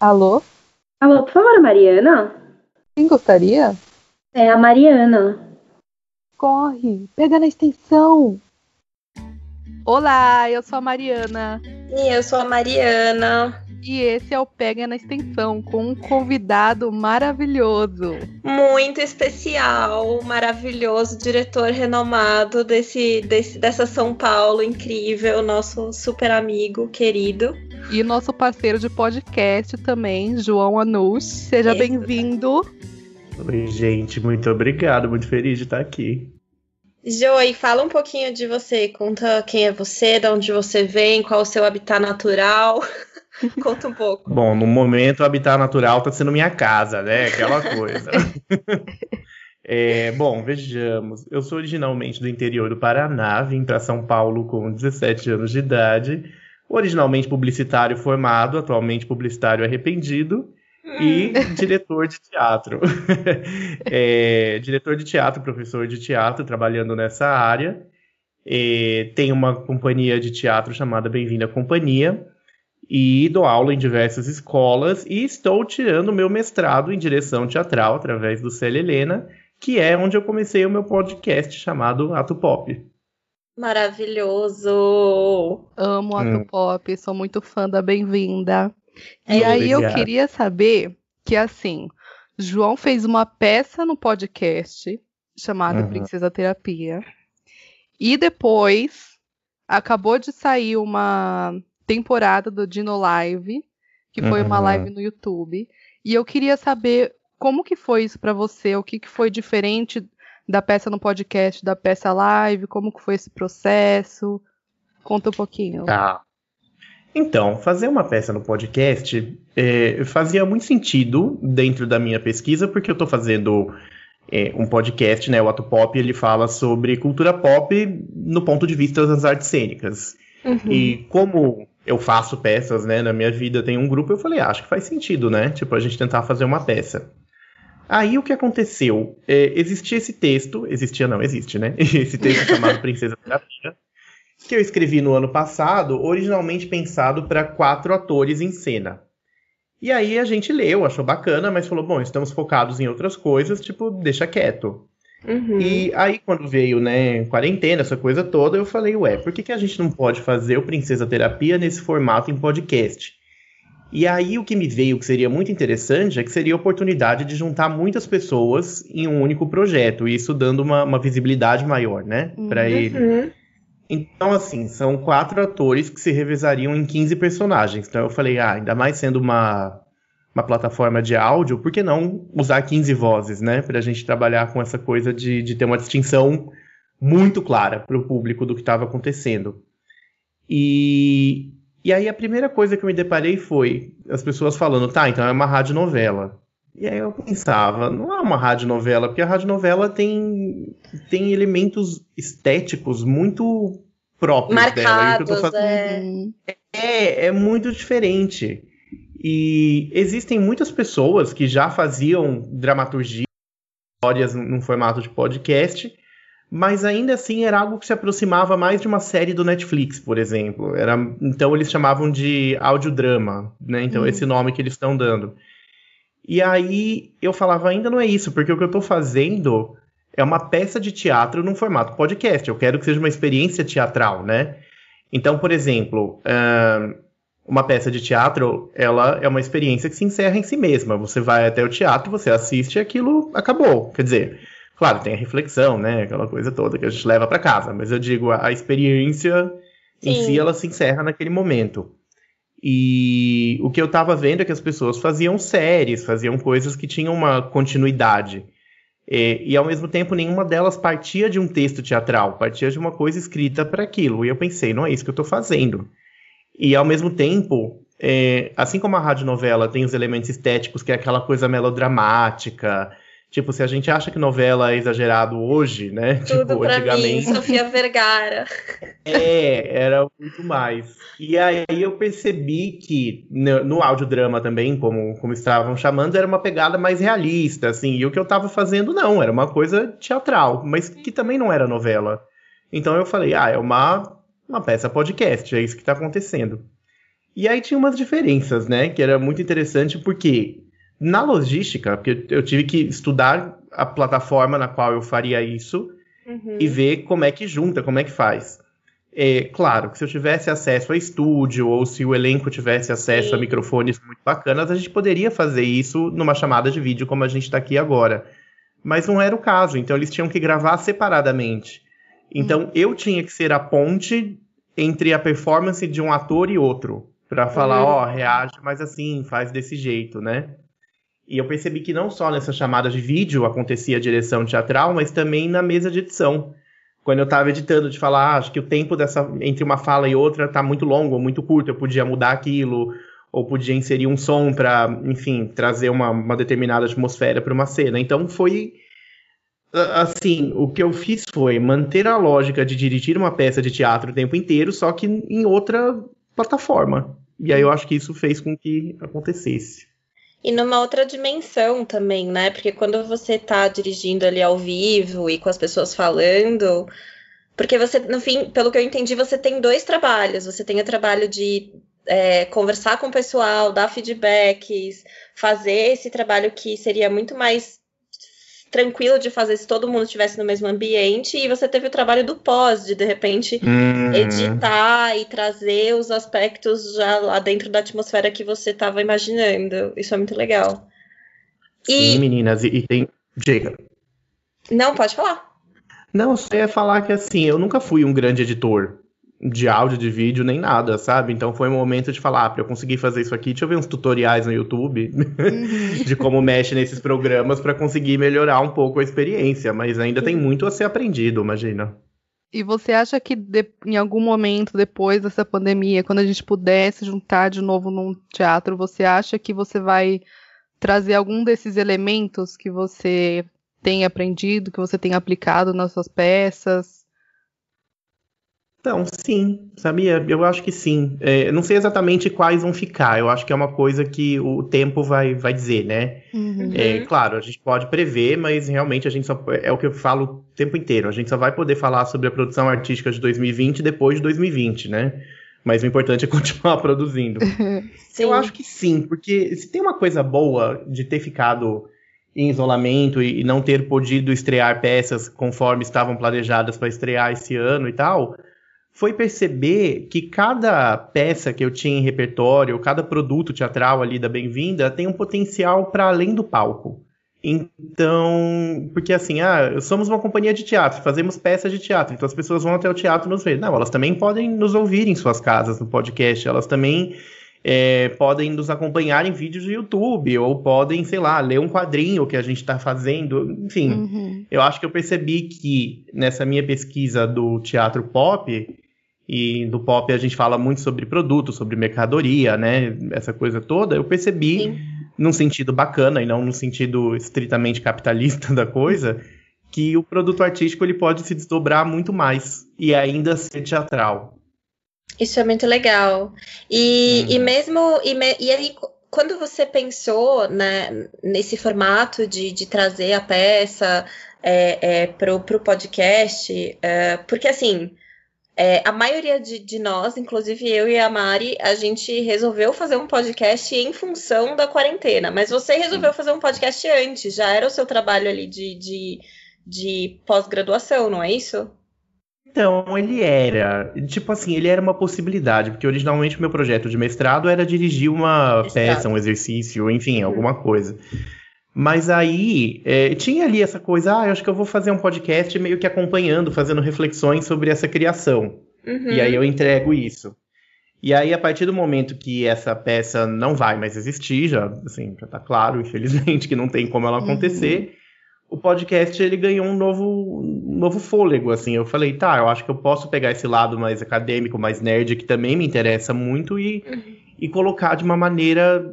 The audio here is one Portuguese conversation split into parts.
Alô? Alô, por favor, Mariana? Quem gostaria? É a Mariana. Corre, pega na extensão. Olá, eu sou a Mariana. E eu sou a Mariana. E esse é o Pega na Extensão, com um convidado maravilhoso. Muito especial, maravilhoso, diretor renomado desse, desse, dessa São Paulo incrível, nosso super amigo querido. E nosso parceiro de podcast também, João Anus. Seja bem-vindo. Oi, gente, muito obrigado, muito feliz de estar aqui. Joey, fala um pouquinho de você, conta quem é você, de onde você vem, qual o seu habitat natural. Conta um pouco. Bom, no momento o habitat natural está sendo minha casa, né? Aquela coisa. é, bom, vejamos. Eu sou originalmente do interior do Paraná, vim para São Paulo com 17 anos de idade. Originalmente publicitário formado, atualmente publicitário arrependido e hum. diretor de teatro. é, diretor de teatro, professor de teatro, trabalhando nessa área. É, tem uma companhia de teatro chamada Bem-vinda Companhia e dou aula em diversas escolas e estou tirando meu mestrado em direção teatral através do Célia Helena, que é onde eu comecei o meu podcast chamado Ato Pop. Maravilhoso! Amo Ato hum. Pop, sou muito fã da Bem-vinda. E aí eu queria saber que assim, João fez uma peça no podcast chamada uhum. Princesa Terapia. E depois acabou de sair uma temporada do Dino Live, que foi uhum. uma live no YouTube. E eu queria saber como que foi isso para você, o que, que foi diferente da peça no podcast, da peça live, como que foi esse processo? Conta um pouquinho. Tá. Então, fazer uma peça no podcast é, fazia muito sentido dentro da minha pesquisa, porque eu estou fazendo é, um podcast, né? O Ato Pop, ele fala sobre cultura pop no ponto de vista das artes cênicas. Uhum. E como eu faço peças, né, na minha vida, tem um grupo, eu falei, ah, acho que faz sentido, né? Tipo, a gente tentar fazer uma peça. Aí o que aconteceu? É, existia esse texto, existia não, existe, né? Esse texto chamado Princesa Terapia, que eu escrevi no ano passado, originalmente pensado para quatro atores em cena. E aí a gente leu, achou bacana, mas falou, bom, estamos focados em outras coisas, tipo, deixa quieto. Uhum. E aí, quando veio, né, quarentena, essa coisa toda, eu falei, ué, por que, que a gente não pode fazer o Princesa Terapia nesse formato em podcast? E aí, o que me veio que seria muito interessante é que seria a oportunidade de juntar muitas pessoas em um único projeto, e isso dando uma, uma visibilidade maior, né, para uhum. ele. Então, assim, são quatro atores que se revezariam em 15 personagens. Então, eu falei, ah, ainda mais sendo uma uma plataforma de áudio, por que não usar 15 vozes, né? Para a gente trabalhar com essa coisa de, de ter uma distinção muito clara para o público do que estava acontecendo. E, e aí a primeira coisa que eu me deparei foi as pessoas falando, tá, então é uma radionovela. E aí eu pensava, não é uma radionovela, porque a radionovela tem, tem elementos estéticos muito próprios Marcados, dela. Fazendo, é... é, é muito diferente. E existem muitas pessoas que já faziam dramaturgia, histórias num formato de podcast, mas ainda assim era algo que se aproximava mais de uma série do Netflix, por exemplo. Era, então eles chamavam de audiodrama, né? Então uhum. esse nome que eles estão dando. E aí eu falava, ainda não é isso, porque o que eu estou fazendo é uma peça de teatro num formato podcast. Eu quero que seja uma experiência teatral, né? Então, por exemplo, uma peça de teatro, ela é uma experiência que se encerra em si mesma. Você vai até o teatro, você assiste e aquilo acabou. Quer dizer, claro, tem a reflexão, né? Aquela coisa toda que a gente leva para casa. Mas eu digo, a, experiência Sim. em si, ela se encerra naquele momento. E o que eu estava vendo é que as pessoas faziam séries, faziam coisas que tinham uma continuidade. E, e, ao mesmo tempo nenhuma delas partia de um texto teatral, partia de uma coisa escrita para aquilo. E eu pensei, não é isso que eu estou fazendo. E ao mesmo tempo, é, assim como a radionovela tem os elementos estéticos, que é aquela coisa melodramática, Tipo, se a gente acha que novela é exagerado hoje, né? Tudo tipo, pra antigamente. Mim, Sofia Vergara. É, era muito mais. E aí eu percebi que no, no audiodrama também, como, como estavam chamando, era uma pegada mais realista, assim. E o que eu tava fazendo, não, era uma coisa teatral, mas que também não era novela. Então eu falei, ah, é uma uma peça podcast, é isso que está acontecendo. E aí tinha umas diferenças, né? Que era muito interessante porque na logística, porque eu tive que estudar a plataforma na qual eu faria isso uhum. e ver como é que junta, como é que faz. É, claro que se eu tivesse acesso a estúdio ou se o elenco tivesse acesso Sim. a microfones muito bacanas, a gente poderia fazer isso numa chamada de vídeo como a gente está aqui agora. Mas não era o caso, então eles tinham que gravar separadamente. Então uhum. eu tinha que ser a ponte entre a performance de um ator e outro, para falar, uhum. ó, uhum. oh, reage mais assim, faz desse jeito, né? E eu percebi que não só nessas chamadas de vídeo acontecia a direção teatral, mas também na mesa de edição. Quando eu estava editando, de falar, ah, acho que o tempo dessa entre uma fala e outra está muito longo ou muito curto, eu podia mudar aquilo, ou podia inserir um som para, enfim, trazer uma, uma determinada atmosfera para uma cena. Então foi assim, o que eu fiz foi manter a lógica de dirigir uma peça de teatro o tempo inteiro, só que em outra plataforma. E aí eu acho que isso fez com que acontecesse. E numa outra dimensão também, né? Porque quando você tá dirigindo ali ao vivo e com as pessoas falando. Porque você, no fim, pelo que eu entendi, você tem dois trabalhos. Você tem o trabalho de é, conversar com o pessoal, dar feedbacks, fazer esse trabalho que seria muito mais tranquilo de fazer se todo mundo estivesse no mesmo ambiente, e você teve o trabalho do pós, de de repente uhum. editar e trazer os aspectos já lá dentro da atmosfera que você estava imaginando. Isso é muito legal. E... Sim, meninas, e, e tem. Diga. Não, pode falar. Não, só ia falar que assim, eu nunca fui um grande editor de áudio, de vídeo, nem nada, sabe? Então foi um momento de falar, ah, pra eu conseguir fazer isso aqui, deixa eu ver uns tutoriais no YouTube de como mexe nesses programas para conseguir melhorar um pouco a experiência, mas ainda tem muito a ser aprendido, imagina. E você acha que de, em algum momento depois dessa pandemia, quando a gente pudesse juntar de novo num teatro, você acha que você vai trazer algum desses elementos que você tem aprendido, que você tem aplicado nas suas peças? Então, sim, sabia? Eu acho que sim. É, não sei exatamente quais vão ficar, eu acho que é uma coisa que o tempo vai, vai dizer, né? Uhum. É, claro, a gente pode prever, mas realmente a gente só. É o que eu falo o tempo inteiro. A gente só vai poder falar sobre a produção artística de 2020 depois de 2020, né? Mas o importante é continuar produzindo. eu acho que sim, porque se tem uma coisa boa de ter ficado em isolamento e, e não ter podido estrear peças conforme estavam planejadas para estrear esse ano e tal foi perceber que cada peça que eu tinha em repertório, cada produto teatral ali da Bem-vinda tem um potencial para além do palco. Então, porque assim, ah, somos uma companhia de teatro, fazemos peças de teatro, então as pessoas vão até o teatro nos ver. Não, elas também podem nos ouvir em suas casas no podcast, elas também é, podem nos acompanhar em vídeos do YouTube, ou podem, sei lá, ler um quadrinho que a gente está fazendo. Enfim, uhum. eu acho que eu percebi que nessa minha pesquisa do teatro pop, e do pop a gente fala muito sobre produto, sobre mercadoria, né? Essa coisa toda. Eu percebi, Sim. num sentido bacana e não no sentido estritamente capitalista da coisa, que o produto artístico ele pode se desdobrar muito mais e ainda ser teatral. Isso é muito legal. E, hum. e mesmo. E, me, e aí, quando você pensou né, nesse formato de, de trazer a peça é, é, para o podcast, é, porque assim é, a maioria de, de, nós, inclusive eu e a Mari, a gente resolveu fazer um podcast em função da quarentena. Mas você resolveu fazer um podcast antes, já era o seu trabalho ali de, de, de pós-graduação, não é isso? Então, ele era. Tipo assim, ele era uma possibilidade, porque originalmente o meu projeto de mestrado era dirigir uma mestrado. peça, um exercício, enfim, uhum. alguma coisa. Mas aí é, tinha ali essa coisa, ah, eu acho que eu vou fazer um podcast meio que acompanhando, fazendo reflexões sobre essa criação. Uhum. E aí eu entrego isso. E aí, a partir do momento que essa peça não vai mais existir, já, assim, já tá claro, infelizmente, que não tem como ela acontecer, uhum. o podcast ele ganhou um novo, um novo fôlego, assim. Eu falei, tá, eu acho que eu posso pegar esse lado mais acadêmico, mais nerd, que também me interessa muito, e, uhum. e colocar de uma maneira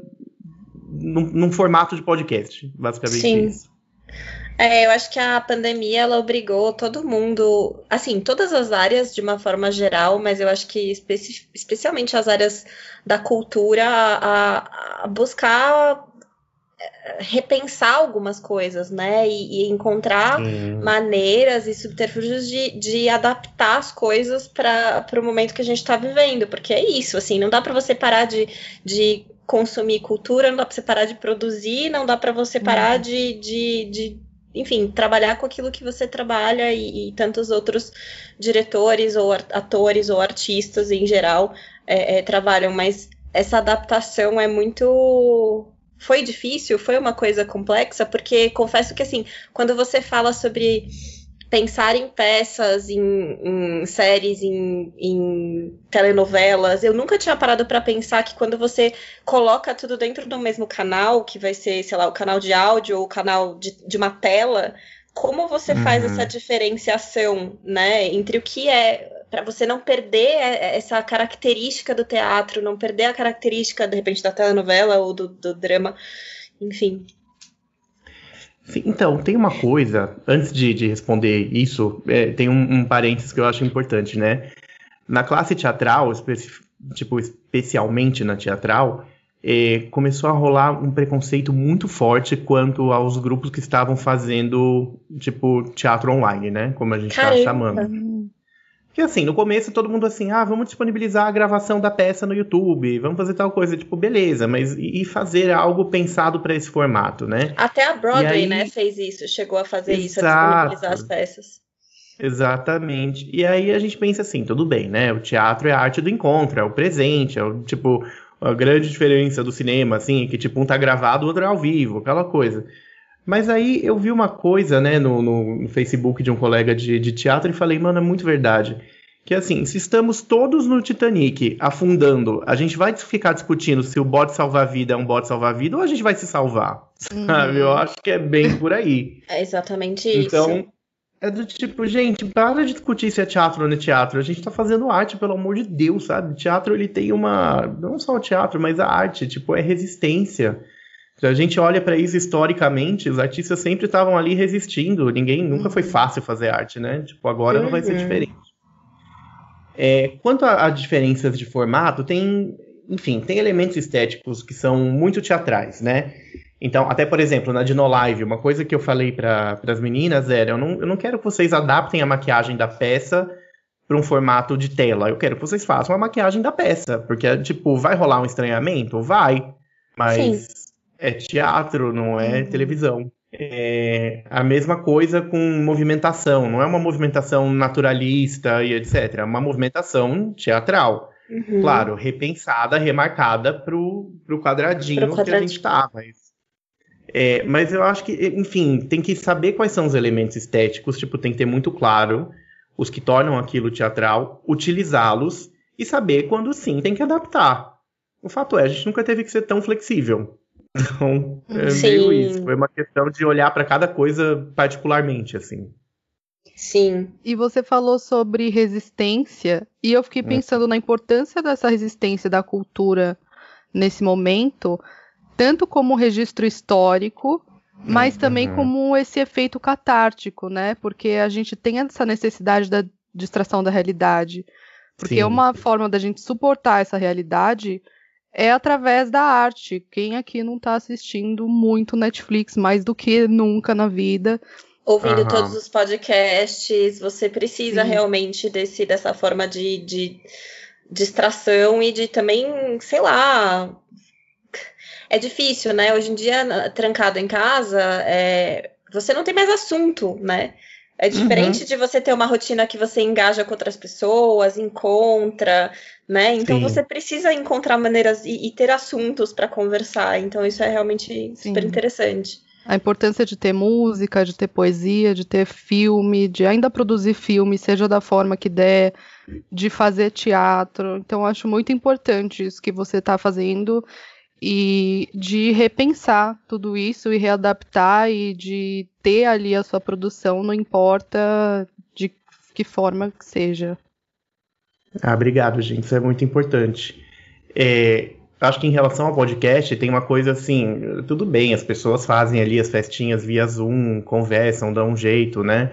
num, num formato de podcast, basicamente Sim. isso. É, eu acho que a pandemia ela obrigou todo mundo, assim, todas as áreas de uma forma geral, mas eu acho que especi especialmente as áreas da cultura a, a buscar repensar algumas coisas, né? E, e encontrar Sim. maneiras e subterfúgios de, de adaptar as coisas para o momento que a gente está vivendo, porque é isso, assim, não dá para você parar de, de consumir cultura, não dá para você parar de produzir, não dá para você parar de, de, de, enfim, trabalhar com aquilo que você trabalha e, e tantos outros diretores ou atores ou artistas em geral é, é, trabalham, mas essa adaptação é muito foi difícil, foi uma coisa complexa, porque confesso que assim, quando você fala sobre pensar em peças, em, em séries, em, em, telenovelas, eu nunca tinha parado para pensar que quando você coloca tudo dentro do mesmo canal, que vai ser, sei lá, o canal de áudio ou o canal de, de uma tela, como você uhum. faz essa diferenciação, né, entre o que é para você não perder essa característica do teatro, não perder a característica, de repente, da telenovela ou do, do drama, enfim. Sim, então, tem uma coisa, antes de, de responder isso, é, tem um, um parênteses que eu acho importante, né? Na classe teatral, tipo, especialmente na teatral, é, começou a rolar um preconceito muito forte quanto aos grupos que estavam fazendo, tipo, teatro online, né? Como a gente está chamando. Que assim, no começo todo mundo assim, ah, vamos disponibilizar a gravação da peça no YouTube, vamos fazer tal coisa, tipo, beleza, mas e fazer algo pensado para esse formato, né? Até a Broadway, aí... né, fez isso, chegou a fazer Exato. isso, a disponibilizar as peças. Exatamente. E aí a gente pensa assim, tudo bem, né? O teatro é a arte do encontro, é o presente, é o tipo a grande diferença do cinema, assim, que tipo um tá gravado, o outro é ao vivo, aquela coisa. Mas aí eu vi uma coisa, né, no, no Facebook de um colega de, de teatro e falei, mano, é muito verdade. Que assim, se estamos todos no Titanic afundando, a gente vai ficar discutindo se o bote salvar-vida é um bote salvar-vida ou a gente vai se salvar. Uhum. Sabe? Eu acho que é bem por aí. É exatamente então, isso. Então, é do tipo, gente, para de discutir se é teatro ou não é teatro. A gente tá fazendo arte, pelo amor de Deus, sabe? Teatro, ele tem uma. Não só o teatro, mas a arte, tipo, é resistência. Se a gente olha para isso historicamente, os artistas sempre estavam ali resistindo. Ninguém nunca foi uhum. fácil fazer arte, né? Tipo, agora não vai ser uhum. diferente. É, quanto a, a, diferenças de formato, tem, enfim, tem elementos estéticos que são muito teatrais, né? Então, até por exemplo, na Dinolive, uma coisa que eu falei para as meninas era: eu não, eu não quero que vocês adaptem a maquiagem da peça para um formato de tela. Eu quero que vocês façam a maquiagem da peça, porque tipo, vai rolar um estranhamento, vai, mas Sim é teatro, não é uhum. televisão. É a mesma coisa com movimentação, não é uma movimentação naturalista e etc. É uma movimentação teatral. Uhum. Claro, repensada, remarcada pro, pro quadradinho, pro quadradinho. que a gente tá, mas. É, mas eu acho que, enfim, tem que saber quais são os elementos estéticos, tipo, tem que ter muito claro os que tornam aquilo teatral, utilizá-los e saber quando sim tem que adaptar. O fato é, a gente nunca teve que ser tão flexível. Então, é Sim. meio isso. Foi uma questão de olhar para cada coisa particularmente, assim. Sim. E você falou sobre resistência, e eu fiquei é. pensando é. na importância dessa resistência da cultura nesse momento, tanto como registro histórico, mas uhum. também como esse efeito catártico, né? Porque a gente tem essa necessidade da distração da realidade. Porque Sim. é uma forma da gente suportar essa realidade é através da arte. Quem aqui não está assistindo muito Netflix, mais do que nunca na vida? Ouvindo uhum. todos os podcasts, você precisa Sim. realmente desse, dessa forma de, de distração e de também, sei lá. É difícil, né? Hoje em dia, trancado em casa, é, você não tem mais assunto, né? É diferente uhum. de você ter uma rotina que você engaja com outras pessoas, encontra, né? Então Sim. você precisa encontrar maneiras e, e ter assuntos para conversar. Então isso é realmente Sim. super interessante. A importância de ter música, de ter poesia, de ter filme, de ainda produzir filme, seja da forma que der, de fazer teatro. Então, acho muito importante isso que você está fazendo e de repensar tudo isso e readaptar e de ter ali a sua produção, não importa de que forma que seja. Ah, obrigado, gente. Isso é muito importante. É, acho que em relação ao podcast, tem uma coisa assim: tudo bem, as pessoas fazem ali as festinhas via Zoom, conversam, dão um jeito, né?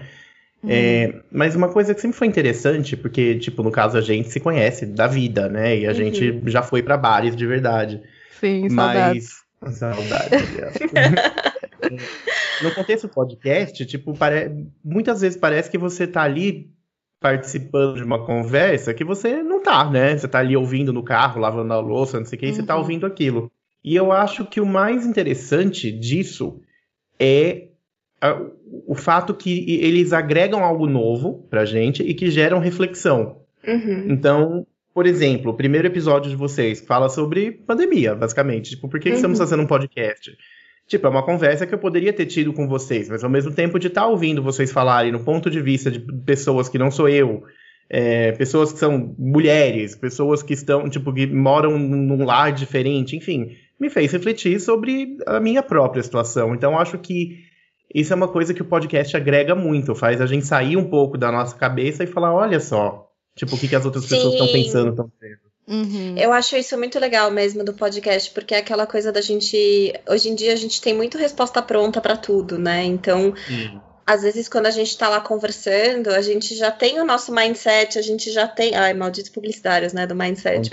Uhum. É, mas uma coisa que sempre foi interessante, porque, tipo, no caso a gente se conhece da vida, né? E a uhum. gente já foi para bares de verdade. Sim, mas, Saudade, No contexto podcast, tipo, pare... muitas vezes parece que você tá ali participando de uma conversa que você não tá, né? Você tá ali ouvindo no carro, lavando a louça, não sei o que, e você tá uhum. ouvindo aquilo. E eu acho que o mais interessante disso é o fato que eles agregam algo novo pra gente e que geram reflexão. Uhum. Então, por exemplo, o primeiro episódio de vocês fala sobre pandemia, basicamente. Tipo, por que, uhum. que estamos fazendo um podcast? Tipo, é uma conversa que eu poderia ter tido com vocês, mas ao mesmo tempo de estar tá ouvindo vocês falarem no ponto de vista de pessoas que não sou eu, é, pessoas que são mulheres, pessoas que estão, tipo, que moram num lar diferente, enfim, me fez refletir sobre a minha própria situação. Então, acho que isso é uma coisa que o podcast agrega muito, faz a gente sair um pouco da nossa cabeça e falar, olha só, Tipo, o que, que as outras Sim. pessoas estão pensando, estão vendo. Uhum. Eu acho isso muito legal mesmo do podcast, porque é aquela coisa da gente. Hoje em dia a gente tem muito resposta pronta para tudo, né? Então, Sim às vezes, quando a gente está lá conversando, a gente já tem o nosso mindset, a gente já tem. Ai, malditos publicitários, né? Do mindset.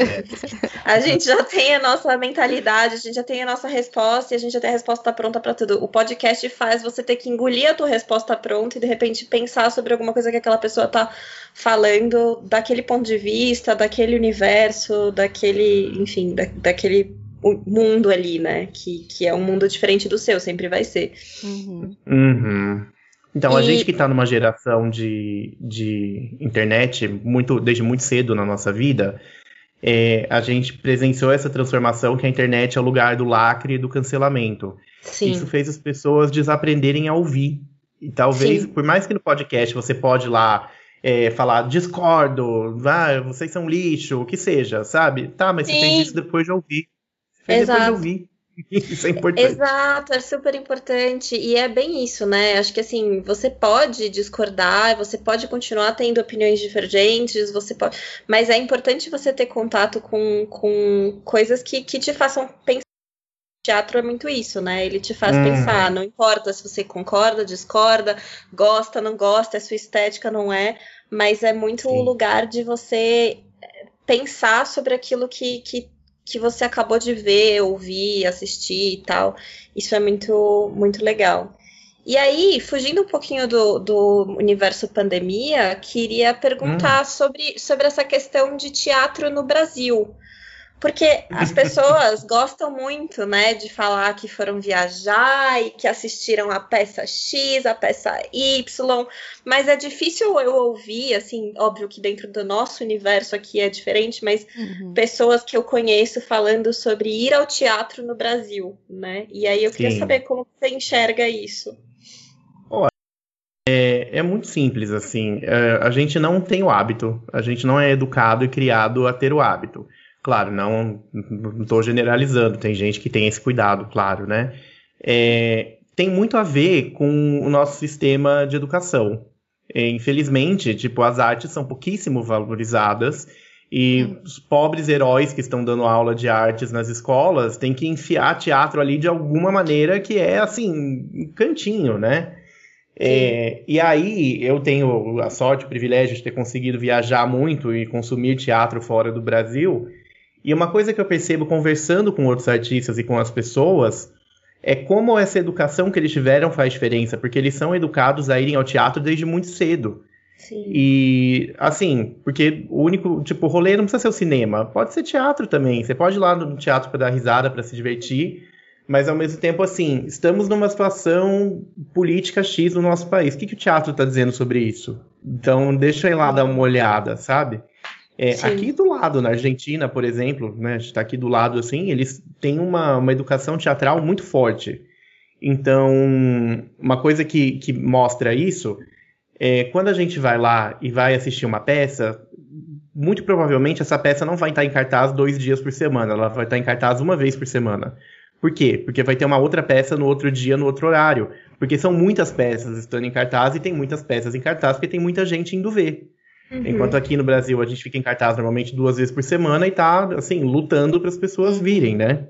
a gente já tem a nossa mentalidade, a gente já tem a nossa resposta e a gente já tem a resposta pronta para tudo. O podcast faz você ter que engolir a tua resposta pronta e de repente pensar sobre alguma coisa que aquela pessoa está falando daquele ponto de vista, daquele universo, daquele, enfim, da, daquele mundo ali, né? Que, que é um mundo diferente do seu, sempre vai ser. Uhum. uhum. Então, e... a gente que está numa geração de, de internet muito, desde muito cedo na nossa vida, é, a gente presenciou essa transformação que a internet é o lugar do lacre e do cancelamento. Sim. Isso fez as pessoas desaprenderem a ouvir. E talvez, Sim. por mais que no podcast você pode lá é, falar discordo, ah, vocês são lixo, o que seja, sabe? Tá, mas Sim. você fez isso depois de ouvir. Você fez Exato. depois de ouvir. Isso é importante. Exato, é super importante. E é bem isso, né? Acho que assim, você pode discordar, você pode continuar tendo opiniões divergentes, você pode. Mas é importante você ter contato com, com coisas que, que te façam pensar. O teatro é muito isso, né? Ele te faz hum. pensar, não importa se você concorda, discorda, gosta, não gosta, é sua estética, não é, mas é muito o lugar de você pensar sobre aquilo que, que que você acabou de ver, ouvir, assistir e tal. Isso é muito, muito legal. E aí, fugindo um pouquinho do, do universo pandemia, queria perguntar hum. sobre, sobre essa questão de teatro no Brasil. Porque as pessoas gostam muito, né, de falar que foram viajar e que assistiram a peça X, a peça Y, mas é difícil eu ouvir, assim, óbvio que dentro do nosso universo aqui é diferente, mas uhum. pessoas que eu conheço falando sobre ir ao teatro no Brasil, né? E aí eu queria Sim. saber como você enxerga isso. É, é, muito simples, assim. É, a gente não tem o hábito, a gente não é educado e criado a ter o hábito. Claro, não estou generalizando, tem gente que tem esse cuidado, claro, né? É, tem muito a ver com o nosso sistema de educação. É, infelizmente, tipo, as artes são pouquíssimo valorizadas e os pobres heróis que estão dando aula de artes nas escolas têm que enfiar teatro ali de alguma maneira que é, assim, um cantinho, né? É, e aí eu tenho a sorte, o privilégio de ter conseguido viajar muito e consumir teatro fora do Brasil. E uma coisa que eu percebo conversando com outros artistas e com as pessoas é como essa educação que eles tiveram faz diferença, porque eles são educados a irem ao teatro desde muito cedo. Sim. E, assim, porque o único, tipo, rolê não precisa ser o cinema, pode ser teatro também. Você pode ir lá no teatro para dar risada, para se divertir, mas ao mesmo tempo, assim, estamos numa situação política X no nosso país. O que, que o teatro está dizendo sobre isso? Então, deixa eu ir lá dar uma olhada, sabe? É, aqui do lado, na Argentina, por exemplo, né, a gente está aqui do lado assim, eles têm uma, uma educação teatral muito forte. Então, uma coisa que, que mostra isso é quando a gente vai lá e vai assistir uma peça, muito provavelmente essa peça não vai estar em cartaz dois dias por semana, ela vai estar em cartaz uma vez por semana. Por quê? Porque vai ter uma outra peça no outro dia, no outro horário. Porque são muitas peças estando em cartaz e tem muitas peças em cartaz porque tem muita gente indo ver. Uhum. Enquanto aqui no Brasil a gente fica em cartaz normalmente duas vezes por semana e tá, assim, lutando para as pessoas virem, né?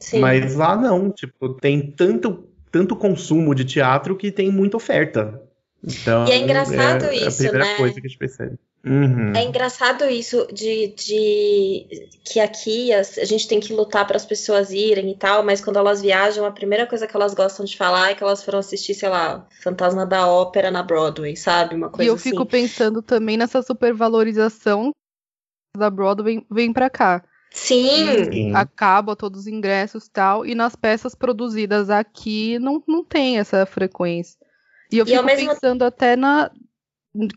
Sim. Mas lá não, tipo, tem tanto, tanto consumo de teatro que tem muita oferta. Então, e é engraçado é isso, a primeira né? coisa que a gente percebe. Uhum. É engraçado isso de, de que aqui a, a gente tem que lutar para as pessoas irem e tal, mas quando elas viajam, a primeira coisa que elas gostam de falar é que elas foram assistir, sei lá, Fantasma da Ópera na Broadway, sabe? Uma coisa E eu assim. fico pensando também nessa supervalorização da Broadway vem pra cá. Sim, Sim. Acaba todos os ingressos e tal, e nas peças produzidas aqui não, não tem essa frequência. E eu E fico mesmo- pensando até na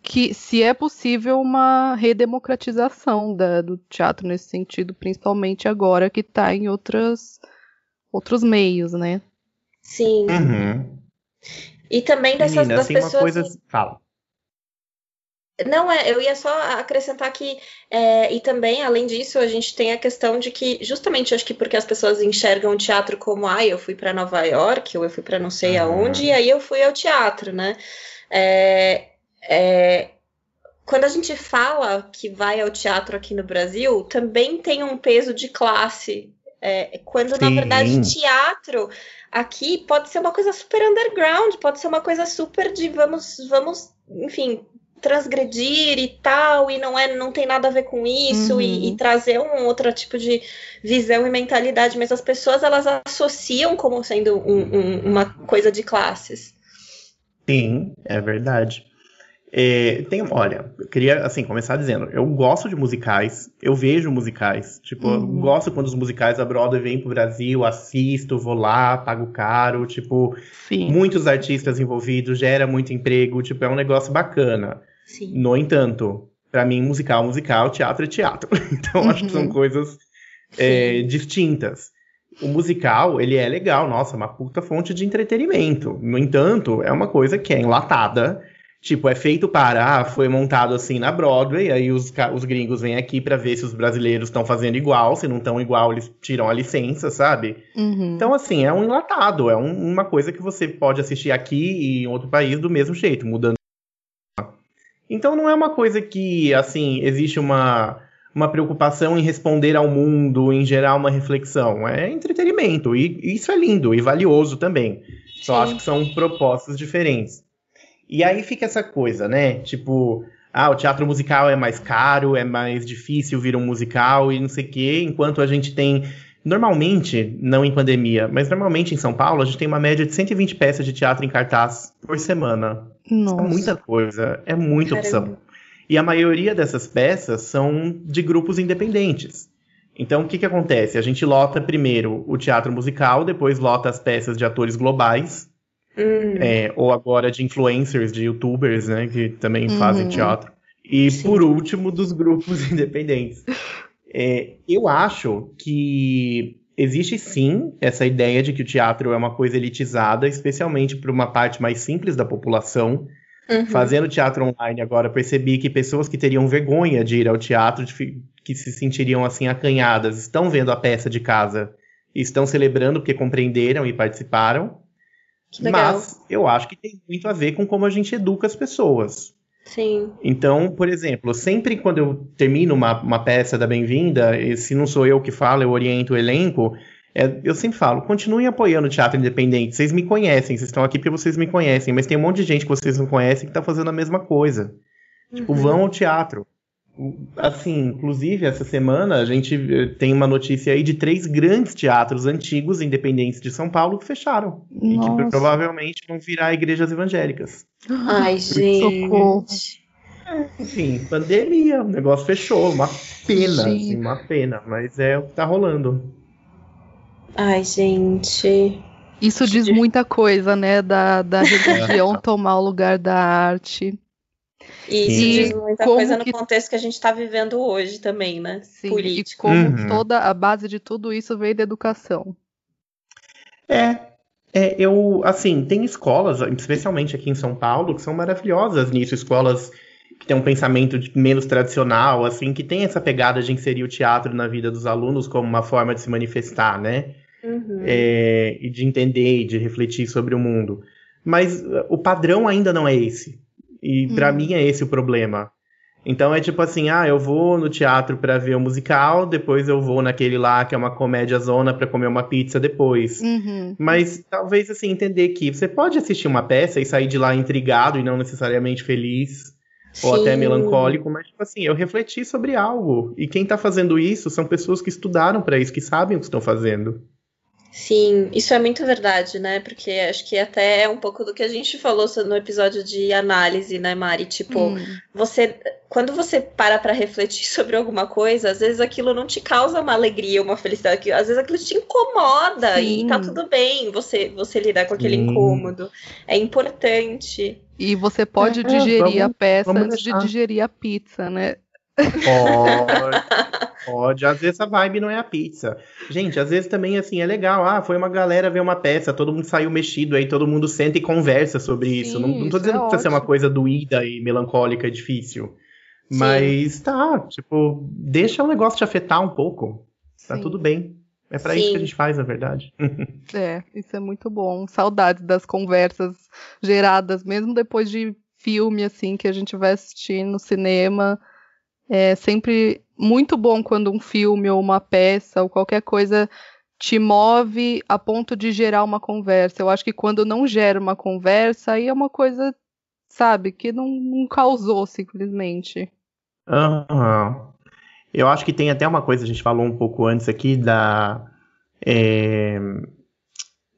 que se é possível uma redemocratização da- do teatro nesse sentido, principalmente agora que está em outras, outros meios, né? sim. Uhum. E também dessas Menina, das uma pessoas. coisa. Fala. Não, é, eu ia só acrescentar que, é, e também, além disso, a gente tem a questão de que, justamente, acho que porque as pessoas enxergam o teatro como, ah, eu fui para Nova York, ou eu fui para não sei Uhum. aonde, e aí eu fui ao teatro, né? É, é, quando a gente fala que vai ao teatro aqui no Brasil, também tem um peso de classe. É, quando, na Sim. verdade, teatro aqui pode ser uma coisa super underground, pode ser uma coisa super de vamos, vamos, enfim, transgredir e tal, e não é, não tem nada a ver com isso, Uhum. e, e trazer um outro tipo de visão e mentalidade, mas as pessoas elas associam como sendo um- um- uma coisa de classes. Sim, é verdade. É, tem, olha, eu queria assim começar dizendo, eu gosto de musicais, eu vejo musicais, tipo, eu Uhum. gosto quando os musicais da Broadway vêm pro Brasil, assisto, vou lá, pago caro, tipo, Sim. muitos artistas envolvidos, gera muito emprego, tipo, é um negócio bacana. Sim. No entanto, pra mim, musical, musical, teatro é teatro. Então, acho que são Uhum. coisas é, distintas. O musical, ele é legal, nossa, uma puta fonte de entretenimento. No entanto, é uma coisa que é enlatada. Tipo, é feito para, ah, foi montado assim na Broadway, aí os, os gringos vêm aqui pra ver se os brasileiros estão fazendo igual, se não estão igual, eles tiram a licença, sabe? Uhum. Então, assim, é um enlatado, é um- uma coisa que você pode assistir aqui e em outro país do mesmo jeito, mudando. Então, não é uma coisa que, assim, existe uma, uma preocupação em responder ao mundo, em gerar uma reflexão. É entretenimento, e isso é lindo e valioso também. Só Sim. acho que são propostas diferentes. E aí fica essa coisa, né? Tipo, ah, o teatro musical é mais caro, é mais difícil vir um musical e não sei o quê, enquanto a gente tem Normalmente, não em pandemia, mas normalmente em São Paulo, a gente tem uma média de 120 peças de teatro em cartaz por semana. Nossa. É muita coisa, é muita Caramba. opção. E a maioria dessas peças são de grupos independentes. Então, o que, que acontece? A gente lota primeiro o teatro musical, depois lota as peças de atores globais, Hum, é, ou agora de influencers, de youtubers, né, que também Uhum. fazem teatro. E Sim. por último, dos grupos independentes. É, eu acho que existe sim essa ideia de que o teatro é uma coisa elitizada, especialmente para uma parte mais simples da população. uhum. Fazendo teatro online agora, percebi que pessoas que teriam vergonha de ir ao teatro, de que se sentiriam assim acanhadas, estão vendo a peça de casa e estão celebrando porque compreenderam e participaram. Mas eu acho que tem muito a ver com como a gente educa as pessoas. Sim. Então, por exemplo, sempre quando eu termino uma, uma peça da Bem-vinda, e se não sou eu que falo, eu oriento o elenco, é, eu sempre falo, continuem apoiando o teatro independente. Vocês me conhecem, vocês estão aqui porque vocês me conhecem, mas tem um monte de gente que vocês não conhecem que está fazendo a mesma coisa. Tipo, Uhum. vão ao teatro. Assim, inclusive, essa semana a gente eh, tem uma notícia aí de três grandes teatros antigos independentes de São Paulo que fecharam. E que Nossa. provavelmente vão virar igrejas evangélicas. Ai, gente. Socorro. Enfim, pandemia, o negócio fechou, uma pena, assim, uma pena, mas é o que tá rolando. Ai, gente. Isso diz muita coisa, né? Da, da religião É. tomar o lugar da arte. E isso diz muita coisa no que- contexto que a gente está vivendo hoje também, né? Sim, Político. E como Uhum. toda a base de tudo isso veio da educação. É, é, eu, assim, tem escolas, especialmente aqui em São Paulo, que são maravilhosas nisso, escolas que têm um pensamento de- menos tradicional, assim, que tem essa pegada de inserir o teatro na vida dos alunos como uma forma de se manifestar, né? Uhum. é, e de entender e de refletir sobre o mundo. Mas uh, o padrão ainda não é esse. E para Hum. mim é esse o problema. Então é tipo assim, ah, eu vou no teatro para ver o musical, depois eu vou naquele lá que é uma comédia zona para comer uma pizza depois. Uhum. Mas talvez assim entender que você pode assistir uma peça e sair de lá intrigado e não necessariamente feliz Sim. ou até melancólico, mas tipo assim, eu refleti sobre algo. E quem tá fazendo isso são pessoas que estudaram para isso, que sabem o que estão fazendo. Sim, isso é muito verdade, né? Porque acho que até é um pouco do que a gente falou no episódio de análise, né, Mari? Tipo, hum. você. Quando você para para refletir sobre alguma coisa, às vezes aquilo não te causa uma alegria, uma felicidade, às vezes aquilo te incomoda Sim. e tá tudo bem você, você lidar com aquele Sim. incômodo. É importante. E você pode é, digerir vamos, a peça antes deixar. de digerir a pizza, né? Pode, pode. Às vezes a vibe não é a pizza. Gente, às vezes também, assim, é legal. Ah, foi uma galera ver uma peça, todo mundo saiu mexido, aí todo mundo senta e conversa sobre Sim, isso. Não, não tô dizendo é que precisa ser uma coisa doída e melancólica e difícil. Sim. Mas tá, tipo, deixa o negócio te afetar um pouco. Tá Sim. tudo bem. É para isso que a gente faz, na verdade. é, isso é muito bom. Saudades das conversas geradas, mesmo depois de filme, assim, que a gente vai assistir no cinema é sempre muito bom quando um filme ou uma peça ou qualquer coisa te move a ponto de gerar uma conversa. Eu acho que quando não gera uma conversa, aí é uma coisa, sabe, que não, não causou simplesmente. Uhum. Eu acho que tem até uma coisa, a gente falou um pouco antes aqui da. É...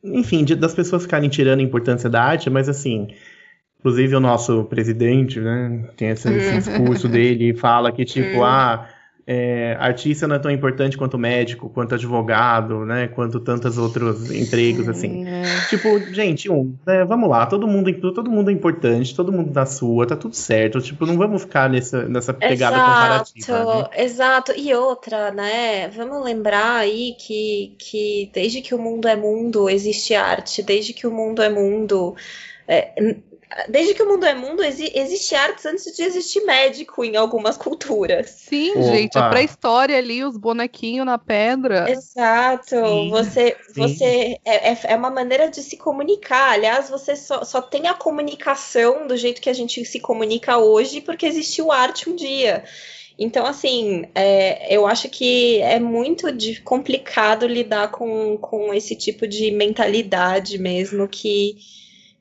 Enfim, de, das pessoas ficarem tirando a importância da arte, mas assim, Inclusive o nosso presidente, né, tem esse, esse discurso dele e fala que tipo, uhum. ah, é, artista não é tão importante quanto médico, quanto advogado, né, quanto tantos outros empregos, assim. É. Tipo, gente, um, né, vamos lá, todo mundo, todo mundo é importante, todo mundo na sua, tá tudo certo, tipo, não vamos ficar nessa, nessa pegada exato, comparativa. Né? Exato, e outra, né, vamos lembrar aí que, que desde que o mundo é mundo, existe arte, desde que o mundo é mundo... É, Desde que o mundo é mundo, exi existe artes antes de existir médico em algumas culturas. Sim, Opa. gente, a pré-história ali, os bonequinhos na pedra. Exato. Sim. Você, Sim. você é, é, é uma maneira de se comunicar. Aliás, você só, só tem a comunicação do jeito que a gente se comunica hoje porque existiu arte um dia. Então, assim, é, eu acho que é muito de, complicado lidar com, com esse tipo de mentalidade mesmo que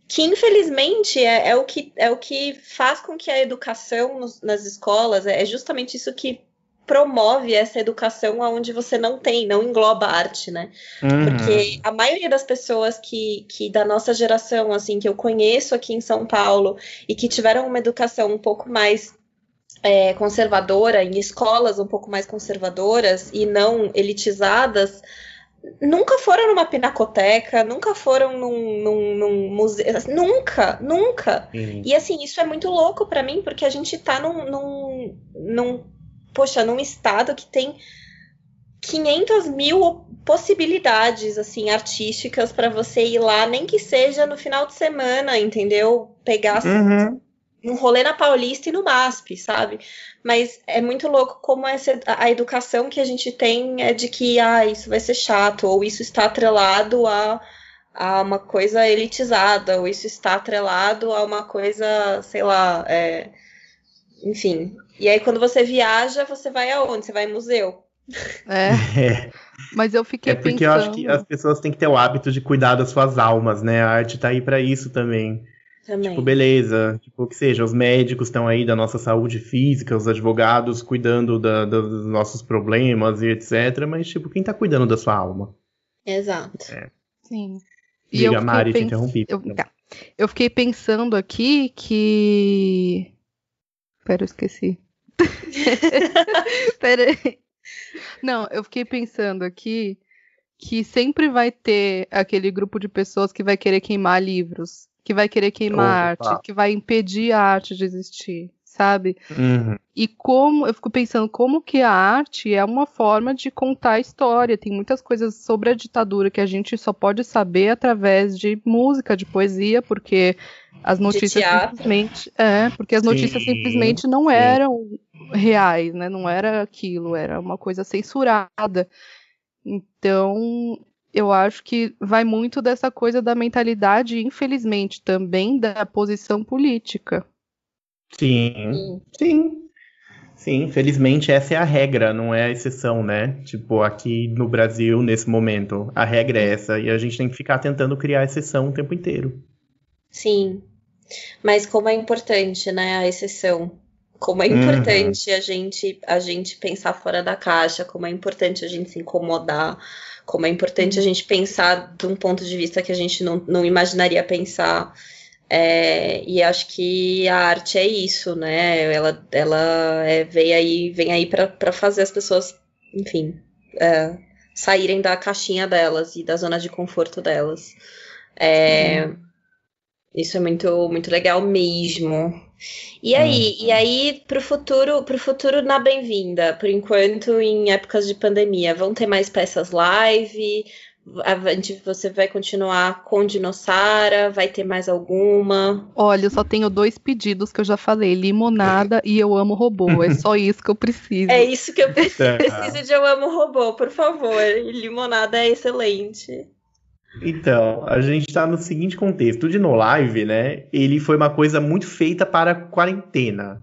que infelizmente é, é, o que, é o que faz com que a educação nos, nas escolas é justamente isso que promove essa educação onde você não tem, não engloba arte, né? Uhum. Porque a maioria das pessoas que, que da nossa geração, assim, que eu conheço aqui em São Paulo e que tiveram uma educação um pouco mais é, conservadora, em escolas um pouco mais conservadoras e não elitizadas, nunca foram numa pinacoteca, nunca foram num, num, num museu, nunca, nunca. Uhum. E assim, isso é muito louco para mim, porque a gente tá num, num, num, poxa, num estado que tem 500 mil possibilidades, assim, artísticas para você ir lá, nem que seja no final de semana, entendeu? Pegar uhum. Um rolê na Paulista e no MASP, sabe? mas é muito louco como essa, a educação que a gente tem é de que ah, isso vai ser chato, ou isso está atrelado a, a uma coisa elitizada, ou isso está atrelado a uma coisa, sei lá, é, enfim. E aí quando você viaja, você vai aonde? Você vai em museu. É. é. Mas eu fiquei É porque pensando... eu acho que as pessoas têm que ter o hábito de cuidar das suas almas, né? A arte tá aí para isso também. Também. Tipo, beleza. Tipo, que seja, os médicos estão aí da nossa saúde física, os advogados cuidando da, da, dos nossos problemas e etc. Mas, tipo, quem tá cuidando da sua alma? Exato. É. Sim. E Diga, Mari, pens... te interrompi. Eu, tá. eu fiquei pensando aqui que. Pera, eu esqueci. Pera aí. Não, eu fiquei pensando aqui que sempre vai ter aquele grupo de pessoas que vai querer queimar livros que vai querer queimar a arte, que vai impedir a arte de existir, sabe? Uhum. E como eu fico pensando como que a arte é uma forma de contar a história. Tem muitas coisas sobre a ditadura que a gente só pode saber através de música, de poesia, porque as notícias simplesmente é, porque as notícias sim, simplesmente não sim. eram reais, né? Não era aquilo, era uma coisa censurada. Então, eu acho que vai muito dessa coisa da mentalidade, infelizmente, também da posição política. Sim, sim. Sim, felizmente essa é a regra, não é a exceção, né? Tipo, aqui no Brasil, nesse momento, a regra é essa e a gente tem que ficar tentando criar exceção o tempo inteiro. Sim. Mas como é importante, né, a exceção. Como é importante uhum. a gente a gente pensar fora da caixa, como é importante a gente se incomodar, como é importante a uhum. gente pensar de um ponto de vista que a gente não, não imaginaria pensar. É, e acho que a arte é isso, né? Ela, ela é, vem aí, vem aí para fazer as pessoas, enfim, é, saírem da caixinha delas e da zona de conforto delas. É, uhum. Isso é muito, muito legal mesmo. E aí, uhum. e aí pro futuro, pro futuro na bem-vinda, por enquanto em épocas de pandemia, vão ter mais peças live? você vai continuar com Dinossara? Vai ter mais alguma? Olha, eu só tenho dois pedidos que eu já falei: limonada e eu amo robô. É só isso que eu preciso. É isso que eu preciso. preciso de eu amo robô, por favor. Limonada é excelente. Então, a gente está no seguinte contexto: o Dino Live, né? Ele foi uma coisa muito feita para quarentena.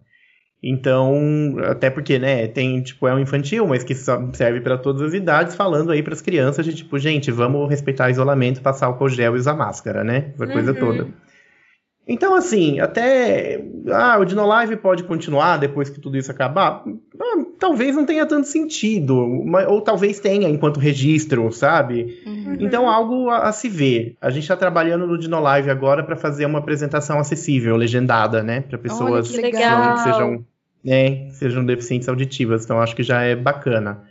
Então, até porque, né, tem, tipo, é um infantil, mas que serve para todas as idades, falando aí para as crianças de tipo, gente, vamos respeitar o isolamento, passar o gel e usar máscara, né? A coisa uhum. toda. Então, assim, até. Ah, o Dino Live pode continuar depois que tudo isso acabar? Ah, talvez não tenha tanto sentido. Ou talvez tenha enquanto registro, sabe? Uhum. Então, algo a, a, se ver. A gente está trabalhando no Dino Live agora para fazer uma apresentação acessível, legendada, né? Para pessoas que, que, sejam né, sejam deficientes auditivas. Então, acho que já é bacana.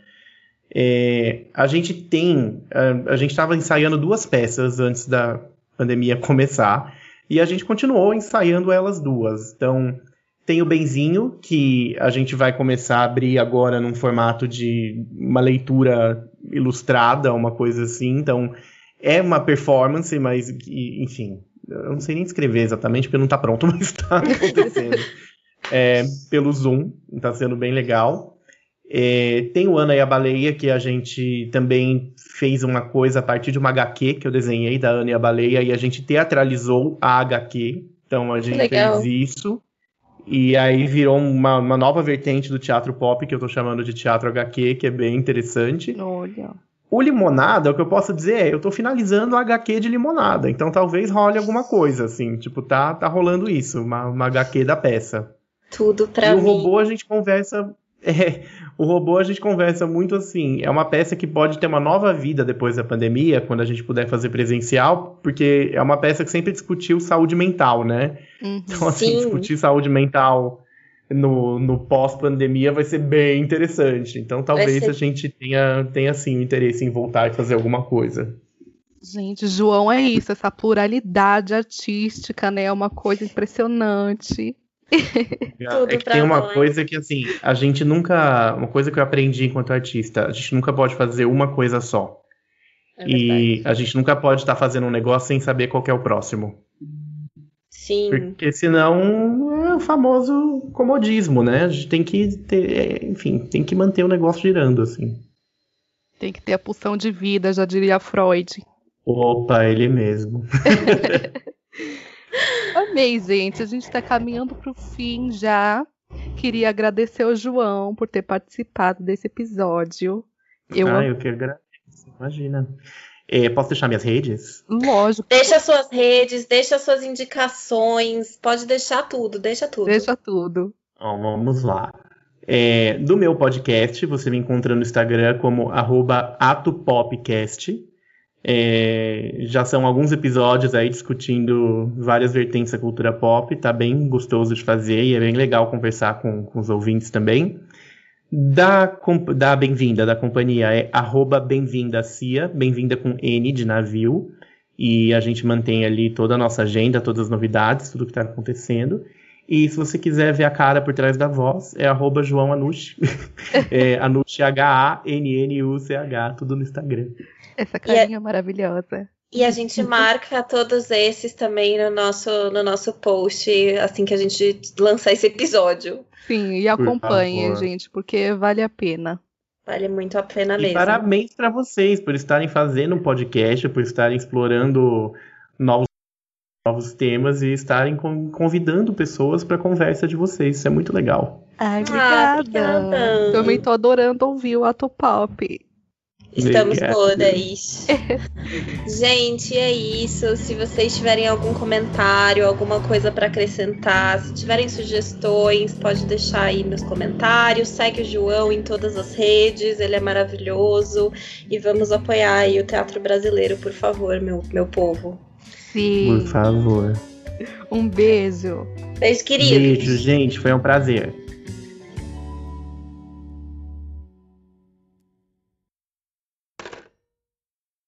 É, a gente tem. A, a gente estava ensaiando duas peças antes da pandemia começar. E a gente continuou ensaiando elas duas. Então, tem o Benzinho, que a gente vai começar a abrir agora num formato de uma leitura ilustrada, uma coisa assim. Então, é uma performance, mas, enfim, eu não sei nem descrever exatamente, porque não está pronto, mas está acontecendo é, pelo Zoom, está sendo bem legal. É, tem o Ana e a Baleia, que a gente também fez uma coisa a partir de uma HQ que eu desenhei da Ana e a Baleia, e a gente teatralizou a HQ. Então a gente fez isso. E aí virou uma, uma, nova vertente do teatro pop, que eu tô chamando de teatro HQ, que é bem interessante. Olha. O Limonada, o que eu posso dizer é, eu tô finalizando a HQ de Limonada, então talvez role alguma coisa, assim, tipo, tá, tá rolando isso, uma, uma HQ da peça. Tudo pra e mim. o robô a gente conversa. É, o robô a gente conversa muito assim. É uma peça que pode ter uma nova vida depois da pandemia, quando a gente puder fazer presencial, porque é uma peça que sempre discutiu saúde mental, né? Uhum, então, assim, sim. discutir saúde mental no, no pós-pandemia vai ser bem interessante. Então, talvez ser... a gente tenha, tenha sim o interesse em voltar e fazer alguma coisa. Gente, João é isso, essa pluralidade artística, né? É uma coisa impressionante. é que tem uma nós. coisa que, assim, a gente nunca. Uma coisa que eu aprendi enquanto artista, a gente nunca pode fazer uma coisa só. É e a gente nunca pode estar tá fazendo um negócio sem saber qual é o próximo. Sim. Porque senão é o famoso comodismo, né? A gente tem que ter, é, enfim, tem que manter o negócio girando, assim. Tem que ter a pulsão de vida, já diria Freud. Opa, ele mesmo. Amei, gente. A gente está caminhando para o fim já. Queria agradecer ao João por ter participado desse episódio. Eu ah, eu que agradeço. Imagina. É, posso deixar minhas redes? Lógico. Deixa suas redes, deixa suas indicações, pode deixar tudo, deixa tudo. Deixa tudo. Bom, vamos lá. É, do meu podcast, você me encontra no Instagram como atopopcast. É, já são alguns episódios aí discutindo várias vertentes da cultura pop, tá bem gostoso de fazer e é bem legal conversar com, com os ouvintes também. Da, da Bem-vinda, da companhia, é arroba Bem-vinda Cia, Bem-vinda com N de navio, e a gente mantém ali toda a nossa agenda, todas as novidades, tudo que está acontecendo. E se você quiser ver a cara por trás da voz, é arroba João Anush, é Anush H-A-N-N-U-C-H, tudo no Instagram. Essa carinha a... maravilhosa. E a gente marca todos esses também no nosso, no nosso post, assim que a gente lançar esse episódio. Sim, e acompanhe, gente, porque vale a pena. Vale muito a pena e mesmo. Parabéns para vocês por estarem fazendo um podcast, por estarem explorando novos novos temas e estarem convidando pessoas para a conversa de vocês. Isso é muito legal. Ai, obrigada. Ah, obrigada. Também tô adorando ouvir o Ato Pop. Estamos todas. Gente, é isso. Se vocês tiverem algum comentário, alguma coisa para acrescentar, se tiverem sugestões, pode deixar aí nos comentários. Segue o João em todas as redes, ele é maravilhoso. E vamos apoiar aí o teatro brasileiro, por favor, meu, meu povo. Sim. Por favor. Um beijo. Beijo, querido. Beijo, gente. Foi um prazer.